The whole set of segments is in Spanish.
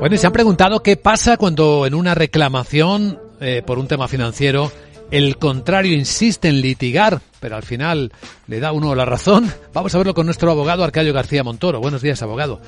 Bueno, y se han preguntado qué pasa cuando en una reclamación eh, por un tema financiero el contrario insiste en litigar, pero al final le da uno la razón. Vamos a verlo con nuestro abogado Arcadio García Montoro. Buenos días, abogado.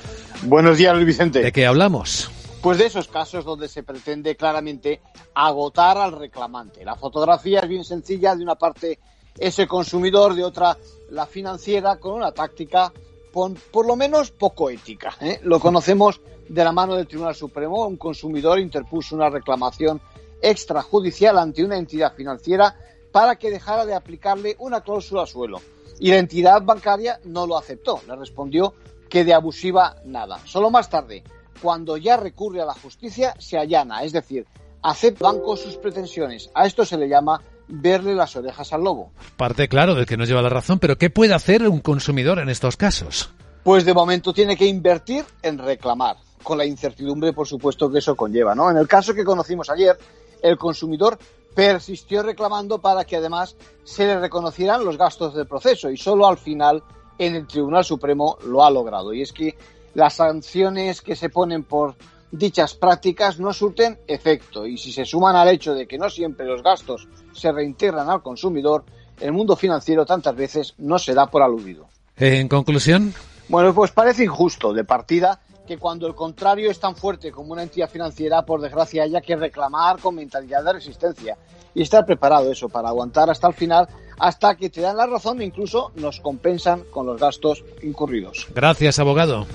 Buenos días, Luis Vicente. ¿De qué hablamos? Pues de esos casos donde se pretende claramente agotar al reclamante. La fotografía es bien sencilla, de una parte ese consumidor, de otra la financiera, con una táctica por, por lo menos poco ética. ¿eh? Lo conocemos de la mano del Tribunal Supremo. Un consumidor interpuso una reclamación extrajudicial ante una entidad financiera para que dejara de aplicarle una cláusula suelo. Y la entidad bancaria no lo aceptó. Le respondió que de abusiva nada. Solo más tarde, cuando ya recurre a la justicia, se allana, es decir, acepta banco sus pretensiones. A esto se le llama verle las orejas al lobo. Parte claro del que nos lleva la razón, pero ¿qué puede hacer un consumidor en estos casos? Pues de momento tiene que invertir en reclamar, con la incertidumbre, por supuesto, que eso conlleva. ¿no? En el caso que conocimos ayer, el consumidor persistió reclamando para que además se le reconocieran los gastos del proceso y solo al final en el Tribunal Supremo lo ha logrado. Y es que las sanciones que se ponen por dichas prácticas no surten efecto y si se suman al hecho de que no siempre los gastos se reintegran al consumidor, el mundo financiero tantas veces no se da por aludido. En conclusión. Bueno, pues parece injusto de partida que cuando el contrario es tan fuerte como una entidad financiera, por desgracia, haya que reclamar con mentalidad de resistencia y estar preparado eso para aguantar hasta el final, hasta que te dan la razón e incluso nos compensan con los gastos incurridos. Gracias, abogado.